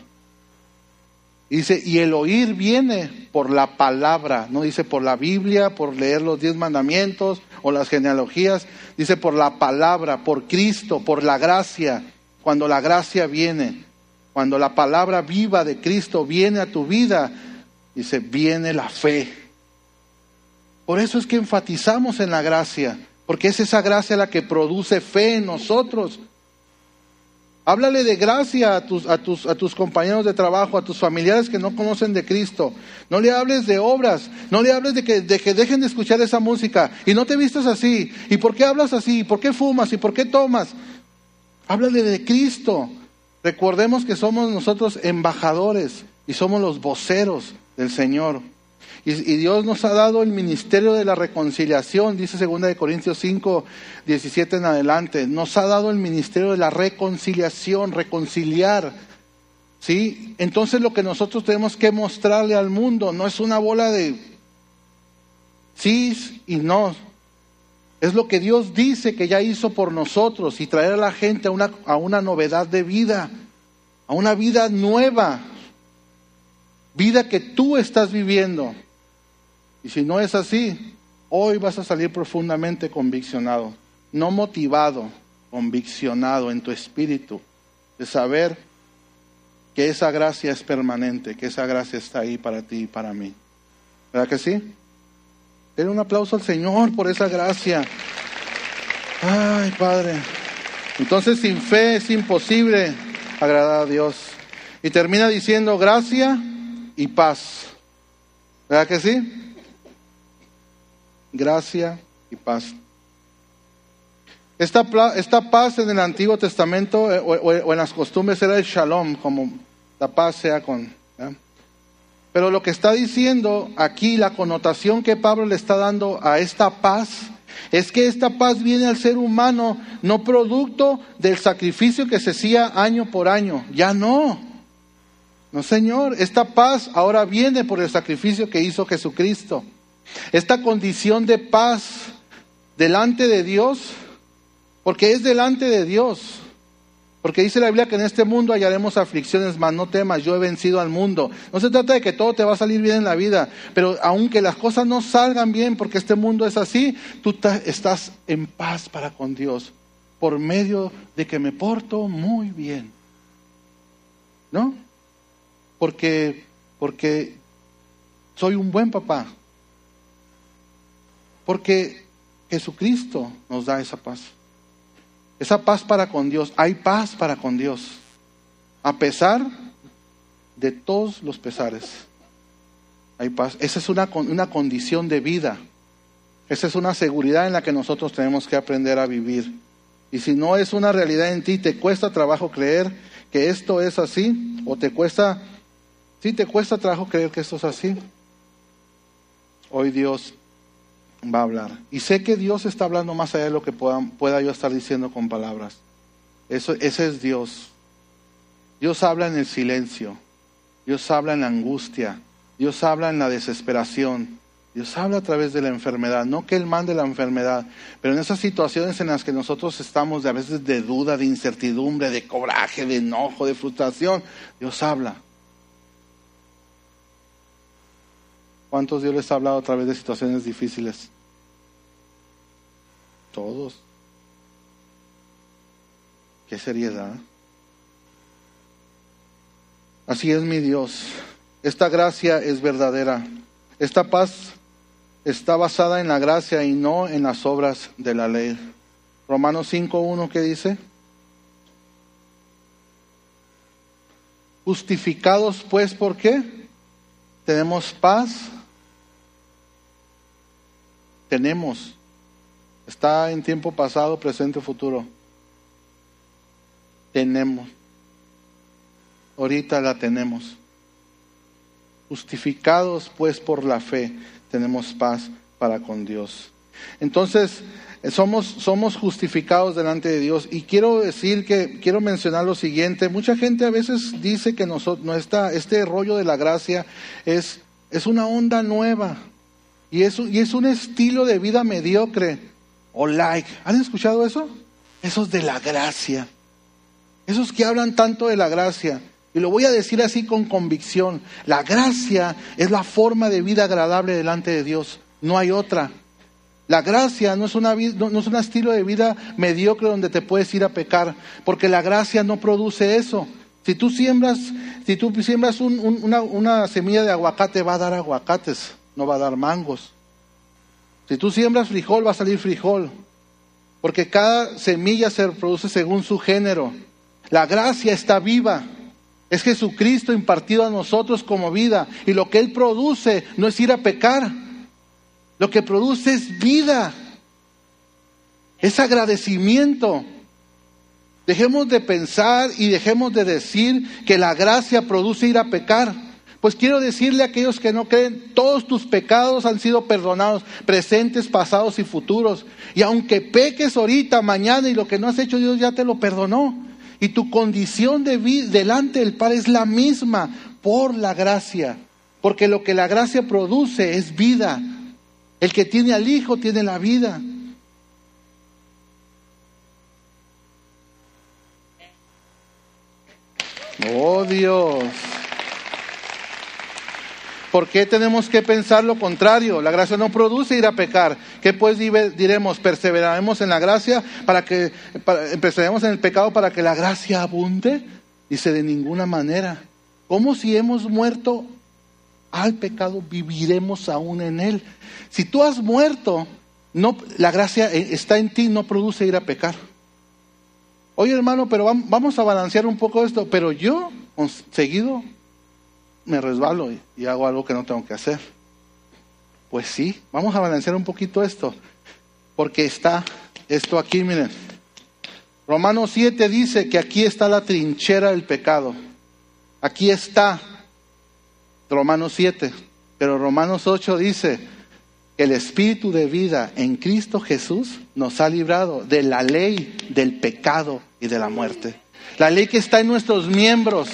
dice, y el oír viene por la palabra, no dice por la Biblia, por leer los diez mandamientos o las genealogías, dice por la palabra, por Cristo, por la gracia, cuando la gracia viene, cuando la palabra viva de Cristo viene a tu vida, dice, viene la fe. Por eso es que enfatizamos en la gracia, porque es esa gracia la que produce fe en nosotros. Háblale de gracia a tus, a, tus, a tus compañeros de trabajo, a tus familiares que no conocen de Cristo. No le hables de obras, no le hables de que, de que dejen de escuchar esa música. Y no te vistas así. ¿Y por qué hablas así? ¿Y por qué fumas? ¿Y por qué tomas? Háblale de Cristo. Recordemos que somos nosotros embajadores y somos los voceros del Señor. Y, Dios nos ha dado el ministerio de la reconciliación, dice 2 Corintios 5, 17 en adelante. Nos ha dado el ministerio de la reconciliación, reconciliar. ¿Sí? Entonces lo que nosotros tenemos que mostrarle al mundo no es una bola de sí y no. Es lo que Dios dice que ya hizo por nosotros y traer a la gente a una, a una novedad de vida, a una vida nueva, vida que tú estás viviendo. Y si no es así, hoy vas a salir profundamente conviccionado, no motivado, conviccionado en tu espíritu, de saber que esa gracia es permanente, que esa gracia está ahí para ti y para mí. ¿Verdad que sí? Den un aplauso al Señor por esa gracia. Ay, Padre. Entonces sin fe es imposible agradar a Dios. Y termina diciendo gracia y paz. ¿Verdad que sí? Gracia y paz. Esta, esta paz en el Antiguo Testamento eh, o, en las costumbres era el shalom, como la paz sea con... Pero lo que está diciendo aquí, la connotación que Pablo le está dando a esta paz, es que esta paz viene al ser humano no producto del sacrificio que se hacía año por año, ya no. No, Señor, esta paz ahora viene por el sacrificio que hizo Jesucristo. Esta condición de paz delante de Dios, porque es delante de Dios. Porque dice la Biblia que en este mundo hallaremos aflicciones, mas no temas, yo he vencido al mundo. No se trata de que todo te va a salir bien en la vida, pero aunque las cosas no salgan bien, porque este mundo es así, tú estás en paz para con Dios, por medio de que me porto muy bien. ¿No? Porque, porque soy un buen papá, porque Jesucristo nos da esa paz. Esa paz para con Dios. Hay paz para con Dios. A pesar de todos los pesares. Hay paz. Esa es una, una condición de vida. Esa es una seguridad en la que nosotros tenemos que aprender a vivir. Y si no es una realidad en ti, te cuesta trabajo creer que esto es así, o te cuesta, sí te cuesta trabajo creer que esto es así. Hoy Dios va a hablar. Y sé que Dios está hablando más allá de lo que pueda, pueda yo estar diciendo con palabras. Eso, ese es Dios. Dios habla en el silencio. Dios habla en la angustia. Dios habla en la desesperación. Dios habla a través de la enfermedad. No que Él mande la enfermedad, pero en esas situaciones en las que nosotros estamos de a veces de duda, de incertidumbre, de coraje, de enojo, de frustración, Dios habla. ¿Cuántos Dios les ha hablado a través de situaciones difíciles? Todos. Qué seriedad. Así es mi Dios. Esta gracia es verdadera. Esta paz está basada en la gracia y no en las obras de la ley. Romanos 5.1, ¿qué dice? Justificados pues, ¿por qué? Tenemos paz tenemos. Está en tiempo pasado, presente, futuro. Tenemos. Ahorita la tenemos. Justificados pues por la fe, tenemos paz para con Dios. Entonces, somos, somos justificados delante de Dios. Y quiero decir que, quiero mencionar lo siguiente, mucha gente a veces dice que nosotros, no este rollo de la gracia es, es una onda nueva. Y es, y es un estilo de vida mediocre o like. ¿Han escuchado eso? Esos de la gracia. Esos que hablan tanto de la gracia. Y lo voy a decir así con convicción. La gracia es la forma de vida agradable delante de Dios. No hay otra. La gracia no es, una, no es un estilo de vida mediocre donde te puedes ir a pecar, porque la gracia no produce eso. Si tú siembras, si tú siembras una, una semilla de aguacate, va a dar aguacates, no va a dar mangos. Si tú siembras frijol, va a salir frijol, porque cada semilla se produce según su género. La gracia está viva. Es Jesucristo impartido a nosotros como vida. Y lo que Él produce no es ir a pecar. Lo que produce es vida, es agradecimiento. Dejemos de pensar y dejemos de decir que la gracia produce ir a pecar. Pues quiero decirle a aquellos que no creen, todos tus pecados han sido perdonados, presentes, pasados y futuros. Y aunque peques ahorita, mañana y lo que no has hecho, Dios ya te lo perdonó. Y tu condición de vida delante del Padre es la misma por la gracia. Porque lo que la gracia produce es vida, el que tiene al Hijo tiene la vida. Oh Dios. ¿Por qué tenemos que pensar lo contrario? La gracia no produce ir a pecar. ¿Qué pues diremos? ¿Perseveraremos en la gracia para que perseveremos en el pecado para que la gracia abunde? Dice de ninguna manera. ¿Cómo si hemos muerto al pecado, viviremos aún en él. Si tú has muerto, no, la gracia eh, está en ti, no produce ir a pecar. Oye hermano, pero vamos a balancear un poco esto, pero yo seguido me resbalo y hago algo que no tengo que hacer. Pues sí, vamos a balancear un poquito esto, porque está esto aquí, miren. Romanos 7 dice que aquí está la trinchera del pecado. Aquí está Romanos 7. Pero Romanos 8 dice, el espíritu de vida en Cristo Jesús nos ha librado de la ley del pecado y de la muerte. La ley que está en nuestros miembros.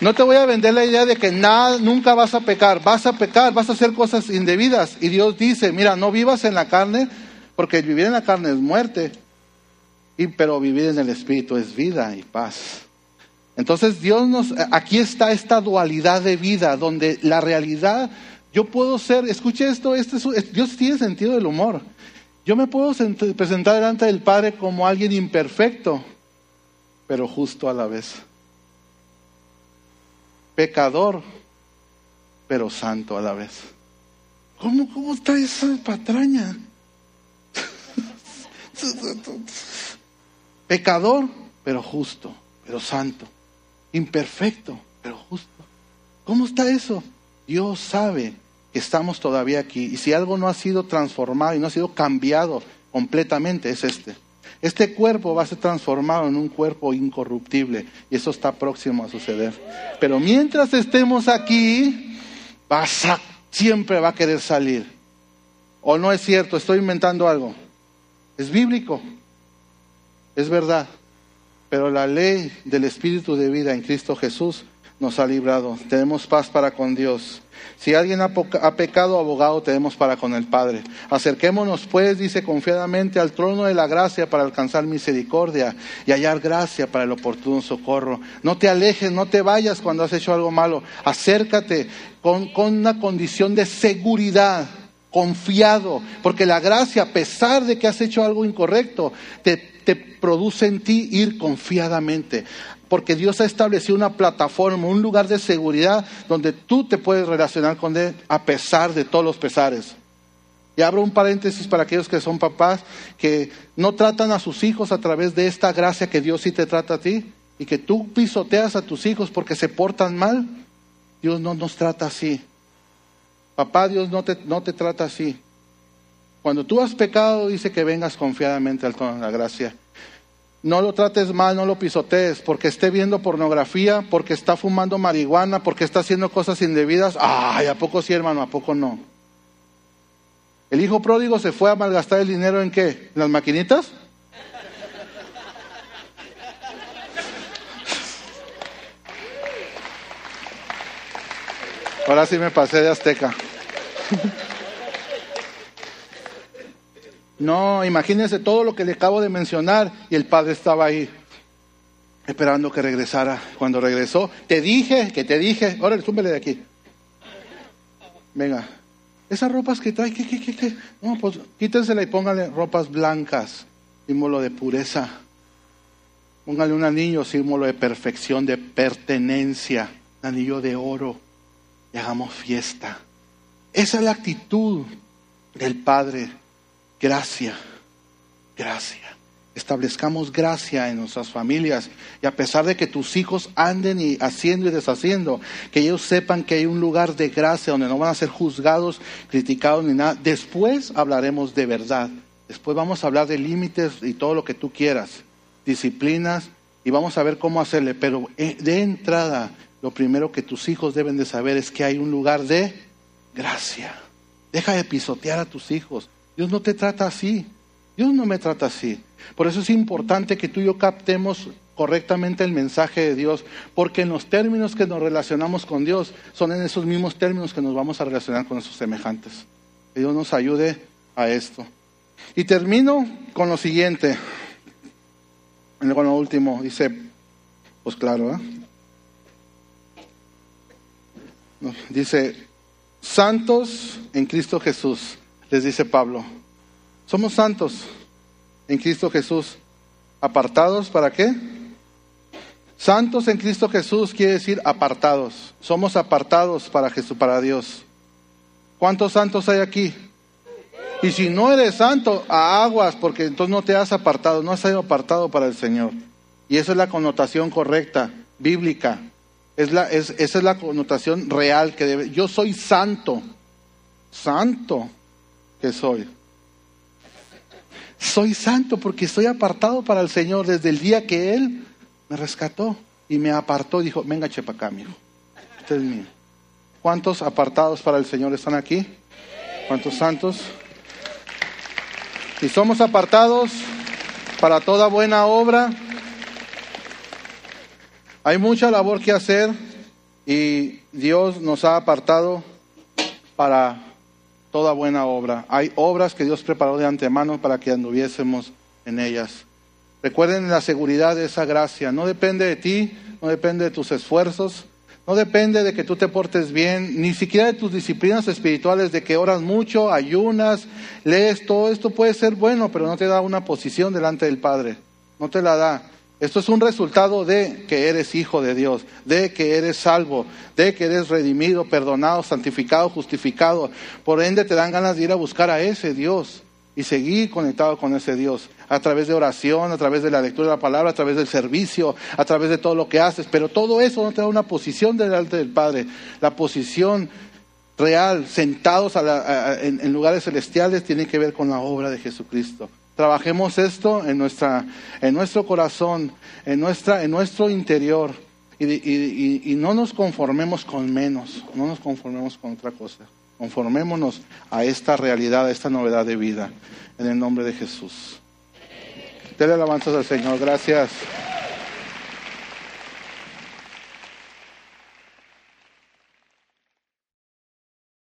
No te voy a vender la idea de que nada, nunca vas a pecar. Vas a pecar, vas a hacer cosas indebidas. Y Dios dice, mira, no vivas en la carne, porque vivir en la carne es muerte. Y, pero vivir en el espíritu es vida y paz. Entonces Dios nos, aquí está esta dualidad de vida, donde la realidad, yo puedo ser, escuche esto, este Dios tiene sentido del humor. Yo me puedo presentar delante del Padre como alguien imperfecto, pero justo a la vez. Pecador, pero santo a la vez. ¿Cómo, cómo está esa patraña? Pecador, pero justo, pero santo imperfecto, pero justo. ¿Cómo está eso? Dios sabe que estamos todavía aquí y si algo no ha sido transformado y no ha sido cambiado completamente es este. Este cuerpo va a ser transformado en un cuerpo incorruptible y eso está próximo a suceder. Pero mientras estemos aquí, siempre va a querer salir. ¿O no es cierto? Estoy inventando algo. Es bíblico. Es verdad. Pero la ley del Espíritu de vida en Cristo Jesús nos ha librado. Tenemos paz para con Dios. Si alguien ha, pecado, abogado tenemos para con el Padre. Acerquémonos, pues, dice confiadamente, al trono de la gracia para alcanzar misericordia y hallar gracia para el oportuno socorro. No te alejes, no te vayas cuando has hecho algo malo. Acércate con, con una condición de seguridad confiado, porque la gracia, a pesar de que has hecho algo incorrecto, te te produce en ti ir confiadamente. Porque Dios ha establecido una plataforma, un lugar de seguridad donde tú te puedes relacionar con Él a pesar de todos los pesares. Y abro un paréntesis para aquellos que son papás que no tratan a sus hijos a través de esta gracia que Dios sí te trata a ti y que tú pisoteas a tus hijos porque se portan mal. Dios no nos trata así. Papá, Dios no te, no te trata así. Cuando tú has pecado, dice que vengas confiadamente al trono de la gracia. No lo trates mal, no lo pisotees, porque esté viendo pornografía, porque está fumando marihuana, porque está haciendo cosas indebidas. Ay, ¿a poco sí, hermano? ¿A poco no? ¿El hijo pródigo se fue a malgastar el dinero en qué? ¿En las maquinitas? Ahora sí me pasé de azteca. No, imagínense todo lo que le acabo de mencionar y el padre estaba ahí. esperando que regresara. Cuando regresó, te dije, que te dije, órale, súmele de aquí. Venga, esas ropas que trae, ¿qué, qué, qué, qué? No, pues quítensela y póngale ropas blancas, símbolo de pureza. Póngale un anillo, símbolo de perfección, de pertenencia, un anillo de oro, y hagamos fiesta. Esa es la actitud del Padre. Gracia, gracia establezcamos gracia en nuestras familias y a pesar de que tus hijos anden y haciendo y deshaciendo, que ellos sepan que hay un lugar de gracia donde no van a ser juzgados, criticados ni nada. Después hablaremos de verdad. Después vamos a hablar de límites y todo lo que tú quieras, disciplinas y vamos a ver cómo hacerle. Pero eh, de entrada, lo primero que tus hijos deben de saber es que hay un lugar de gracia. Deja de pisotear a tus hijos. Dios no te trata así. Dios no me trata así. Por eso es importante que tú y yo captemos correctamente el mensaje de Dios, porque en los términos que nos relacionamos con Dios son en esos mismos términos que nos vamos a relacionar con nuestros semejantes. Que Dios nos ayude a esto. Y termino con lo siguiente, con lo último, dice, pues claro, ¿eh? dice, santos en Cristo Jesús, les dice Pablo. Somos santos en Cristo Jesús. ¿Apartados para qué? Santos en Cristo Jesús quiere decir apartados. Somos apartados para Jesús, para Dios. ¿Cuántos santos hay aquí? Y si no eres santo, a aguas, porque entonces no te has apartado, no has sido apartado para el Señor. Y esa es la connotación correcta, bíblica. Es la, esa es la connotación real que debe. Yo soy santo, santo que soy. Soy santo porque estoy apartado para el Señor desde el día que Él me rescató y me apartó. Dijo, venga, chepa acá, amigo. Este es mío. ¿Cuántos apartados para el Señor están aquí? ¿Cuántos santos? Y somos apartados para toda buena obra. Hay mucha labor que hacer y Dios nos ha apartado para toda buena obra. Hay obras que Dios preparó de antemano para que anduviésemos en ellas. Recuerden la seguridad de esa gracia. No depende de ti, no depende de tus esfuerzos, no depende de que tú te portes bien, ni siquiera de tus disciplinas espirituales, de que oras mucho, ayunas, lees, todo esto puede ser bueno, pero no te da una posición delante del Padre. No te la da. Esto es un resultado de que eres hijo de Dios, de que eres salvo, de que eres redimido, perdonado, santificado, justificado. Por ende te dan ganas de ir a buscar a ese Dios y seguir conectado con ese Dios a través de oración, a través de la lectura de la palabra, a través del servicio, a través de todo lo que haces. Pero todo eso no te da una posición delante del Padre. La posición real, sentados en lugares celestiales, tiene que ver con la obra de Jesucristo. Trabajemos esto en, nuestra, en nuestro corazón, en, nuestra, en nuestro interior y, no nos conformemos con menos, no nos conformemos con otra cosa. Conformémonos a esta realidad, a esta novedad de vida, en el nombre de Jesús. Dele alabanzas al Señor. Gracias.